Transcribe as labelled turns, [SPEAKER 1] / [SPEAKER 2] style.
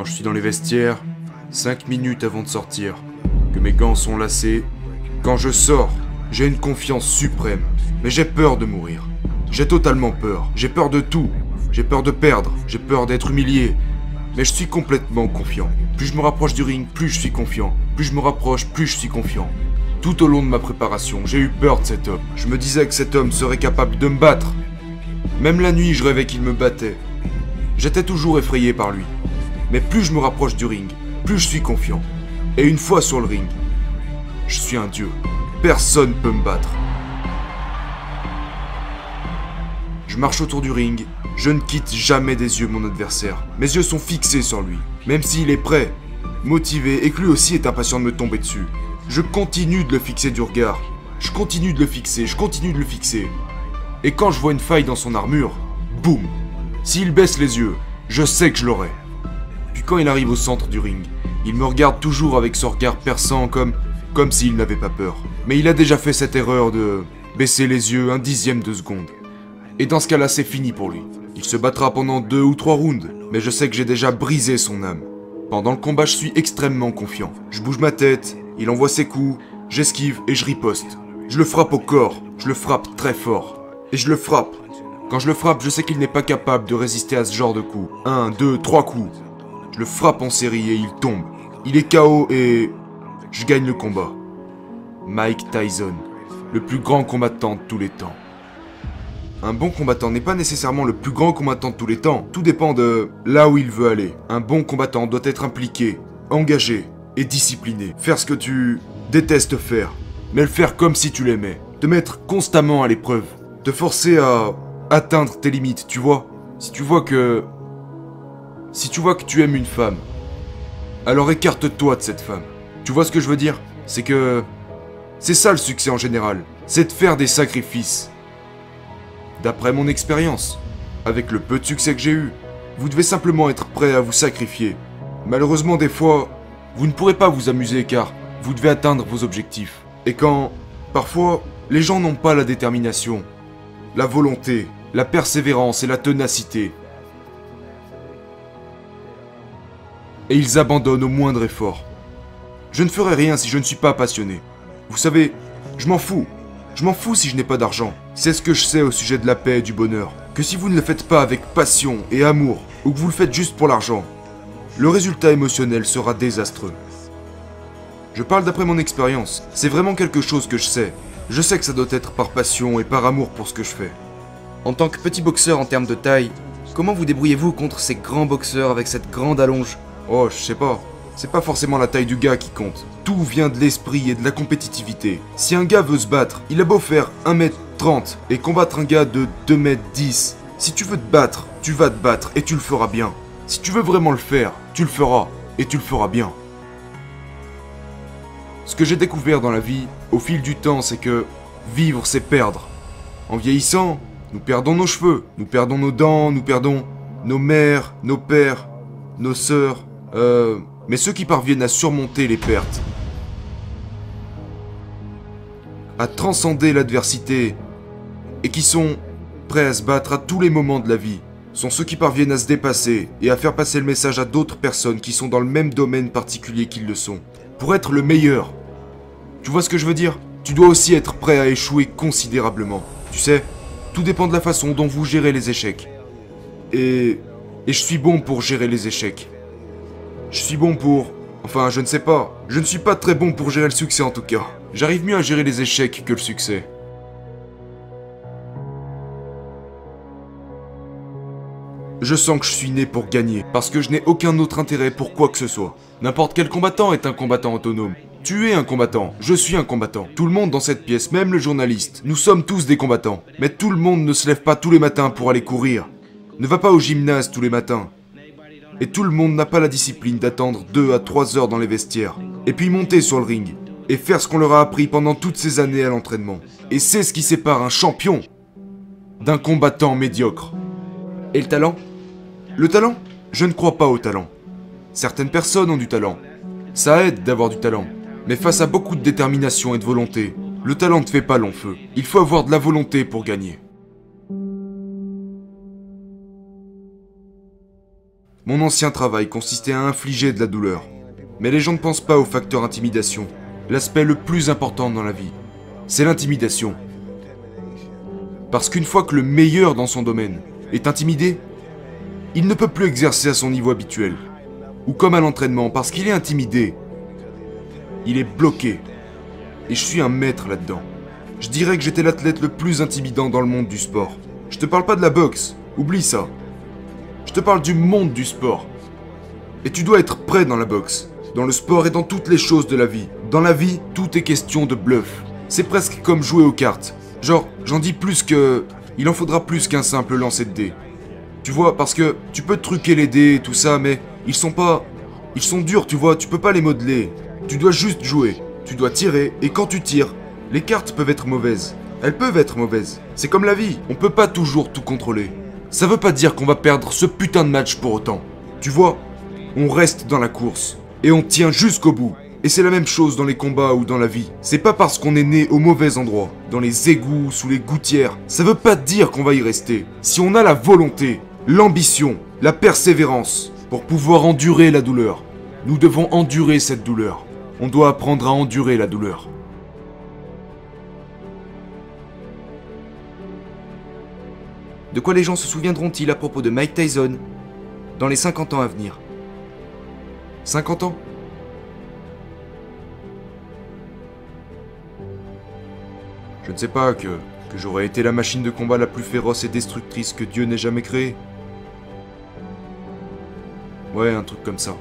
[SPEAKER 1] Quand je suis dans les vestiaires, 5 minutes avant de sortir, que mes gants sont lacés, quand je sors, j'ai une confiance suprême. Mais j'ai peur de mourir. J'ai totalement peur. J'ai peur de tout. J'ai peur de perdre. J'ai peur d'être humilié. Mais je suis complètement confiant. Plus je me rapproche du ring, plus je suis confiant. Plus je me rapproche, plus je suis confiant. Tout au long de ma préparation, j'ai eu peur de cet homme. Je me disais que cet homme serait capable de me battre. Même la nuit, je rêvais qu'il me battait. J'étais toujours effrayé par lui. Mais plus je me rapproche du ring, plus je suis confiant. Et une fois sur le ring, je suis un dieu. Personne peut me battre. Je marche autour du ring. Je ne quitte jamais des yeux mon adversaire. Mes yeux sont fixés sur lui. Même s'il est prêt, motivé et que lui aussi est impatient de me tomber dessus. Je continue de le fixer du regard. Je continue de le fixer, je continue de le fixer. Et quand je vois une faille dans son armure, boum S'il baisse les yeux, je sais que je l'aurai. Quand il arrive au centre du ring, il me regarde toujours avec son regard perçant comme comme s'il n'avait pas peur. Mais il a déjà fait cette erreur de baisser les yeux un dixième de seconde. Et dans ce cas-là, c'est fini pour lui. Il se battra pendant deux ou trois rounds, mais je sais que j'ai déjà brisé son âme. Pendant le combat, je suis extrêmement confiant. Je bouge ma tête, il envoie ses coups, j'esquive et je riposte. Je le frappe au corps, je le frappe très fort. Et je le frappe. Quand je le frappe, je sais qu'il n'est pas capable de résister à ce genre de coups. Un, deux, trois coups. Je le frappe en série et il tombe. Il est KO et je gagne le combat. Mike Tyson, le plus grand combattant de tous les temps. Un bon combattant n'est pas nécessairement le plus grand combattant de tous les temps. Tout dépend de là où il veut aller. Un bon combattant doit être impliqué, engagé et discipliné. Faire ce que tu détestes faire, mais le faire comme si tu l'aimais. Te mettre constamment à l'épreuve. Te forcer à atteindre tes limites, tu vois. Si tu vois que... Si tu vois que tu aimes une femme, alors écarte-toi de cette femme. Tu vois ce que je veux dire? C'est que... C'est ça le succès en général. C'est de faire des sacrifices. D'après mon expérience, avec le peu de succès que j'ai eu, vous devez simplement être prêt à vous sacrifier. Malheureusement, des fois, vous ne pourrez pas vous amuser car vous devez atteindre vos objectifs. Et quand, parfois, les gens n'ont pas la détermination, la volonté, la persévérance et la ténacité, et ils abandonnent au moindre effort. Je ne ferai rien si je ne suis pas passionné. Vous savez, je m'en fous. Je m'en fous si je n'ai pas d'argent. C'est ce que je sais au sujet de la paix et du bonheur. Que si vous ne le faites pas avec passion et amour, ou que vous le faites juste pour l'argent, le résultat émotionnel sera désastreux. Je parle d'après mon expérience. C'est vraiment quelque chose que je sais. Je sais que ça doit être par passion et par amour pour ce que je fais.
[SPEAKER 2] En tant que petit boxeur en termes de taille, comment vous débrouillez-vous contre ces grands boxeurs avec cette grande allonge?
[SPEAKER 1] Oh, je sais pas. C'est pas forcément la taille du gars qui compte. Tout vient de l'esprit et de la compétitivité. Si un gars veut se battre, il a beau faire 1m30 et combattre un gars de 2m10. Si tu veux te battre, tu vas te battre et tu le feras bien. Si tu veux vraiment le faire, tu le feras et tu le feras bien. Ce que j'ai découvert dans la vie, au fil du temps, c'est que vivre, c'est perdre. En vieillissant, nous perdons nos cheveux, nous perdons nos dents, nous perdons nos mères, nos pères, nos sœurs, euh, mais ceux qui parviennent à surmonter les pertes, à transcender l'adversité, et qui sont prêts à se battre à tous les moments de la vie, sont ceux qui parviennent à se dépasser et à faire passer le message à d'autres personnes qui sont dans le même domaine particulier qu'ils le sont. Pour être le meilleur. Tu vois ce que je veux dire? Tu dois aussi être prêt à échouer considérablement. Tu sais, tout dépend de la façon dont vous gérez les échecs. Et... Et je suis bon pour gérer les échecs. Je suis bon pour... Enfin, je ne sais pas. Je ne suis pas très bon pour gérer le succès en tout cas. J'arrive mieux à gérer les échecs que le succès. Je sens que je suis né pour gagner, parce que je n'ai aucun autre intérêt pour quoi que ce soit. N'importe quel combattant est un combattant autonome. Tu es un combattant, je suis un combattant. Tout le monde dans cette pièce, même le journaliste, nous sommes tous des combattants. Mais tout le monde ne se lève pas tous les matins pour aller courir. Ne va pas au gymnase tous les matins. Et tout le monde n'a pas la discipline d'attendre 2 à 3 heures dans les vestiaires. Et puis monter sur le ring. Et faire ce qu'on leur a appris pendant toutes ces années à l'entraînement. Et c'est ce qui sépare un champion d'un combattant médiocre.
[SPEAKER 2] Et le talent?
[SPEAKER 1] Le talent? Je ne crois pas au talent. Certaines personnes ont du talent. Ça aide d'avoir du talent. Mais face à beaucoup de détermination et de volonté, le talent ne fait pas long feu. Il faut avoir de la volonté pour gagner. Mon ancien travail consistait à infliger de la douleur. Mais les gens ne pensent pas au facteur intimidation. L'aspect le plus important dans la vie, c'est l'intimidation. Parce qu'une fois que le meilleur dans son domaine est intimidé, il ne peut plus exercer à son niveau habituel. Ou comme à l'entraînement, parce qu'il est intimidé. Il est bloqué. Et je suis un maître là-dedans. Je dirais que j'étais l'athlète le plus intimidant dans le monde du sport. Je te parle pas de la boxe, oublie ça. Je te parle du monde du sport. Et tu dois être prêt dans la boxe, dans le sport et dans toutes les choses de la vie. Dans la vie, tout est question de bluff. C'est presque comme jouer aux cartes. Genre, j'en dis plus que... Il en faudra plus qu'un simple lancer de dés. Tu vois, parce que tu peux truquer les dés et tout ça, mais ils sont pas... Ils sont durs, tu vois, tu peux pas les modeler. Tu dois juste jouer. Tu dois tirer, et quand tu tires, les cartes peuvent être mauvaises. Elles peuvent être mauvaises. C'est comme la vie, on peut pas toujours tout contrôler. Ça veut pas dire qu'on va perdre ce putain de match pour autant. Tu vois, on reste dans la course. Et on tient jusqu'au bout. Et c'est la même chose dans les combats ou dans la vie. C'est pas parce qu'on est né au mauvais endroit, dans les égouts, sous les gouttières, ça veut pas dire qu'on va y rester. Si on a la volonté, l'ambition, la persévérance, pour pouvoir endurer la douleur, nous devons endurer cette douleur. On doit apprendre à endurer la douleur.
[SPEAKER 2] De quoi les gens se souviendront-ils à propos de Mike Tyson dans les 50 ans à venir?
[SPEAKER 1] 50 ans? Je ne sais pas que, j'aurais été la machine de combat la plus féroce et destructrice que Dieu n'ait jamais créée. Ouais, un truc comme ça.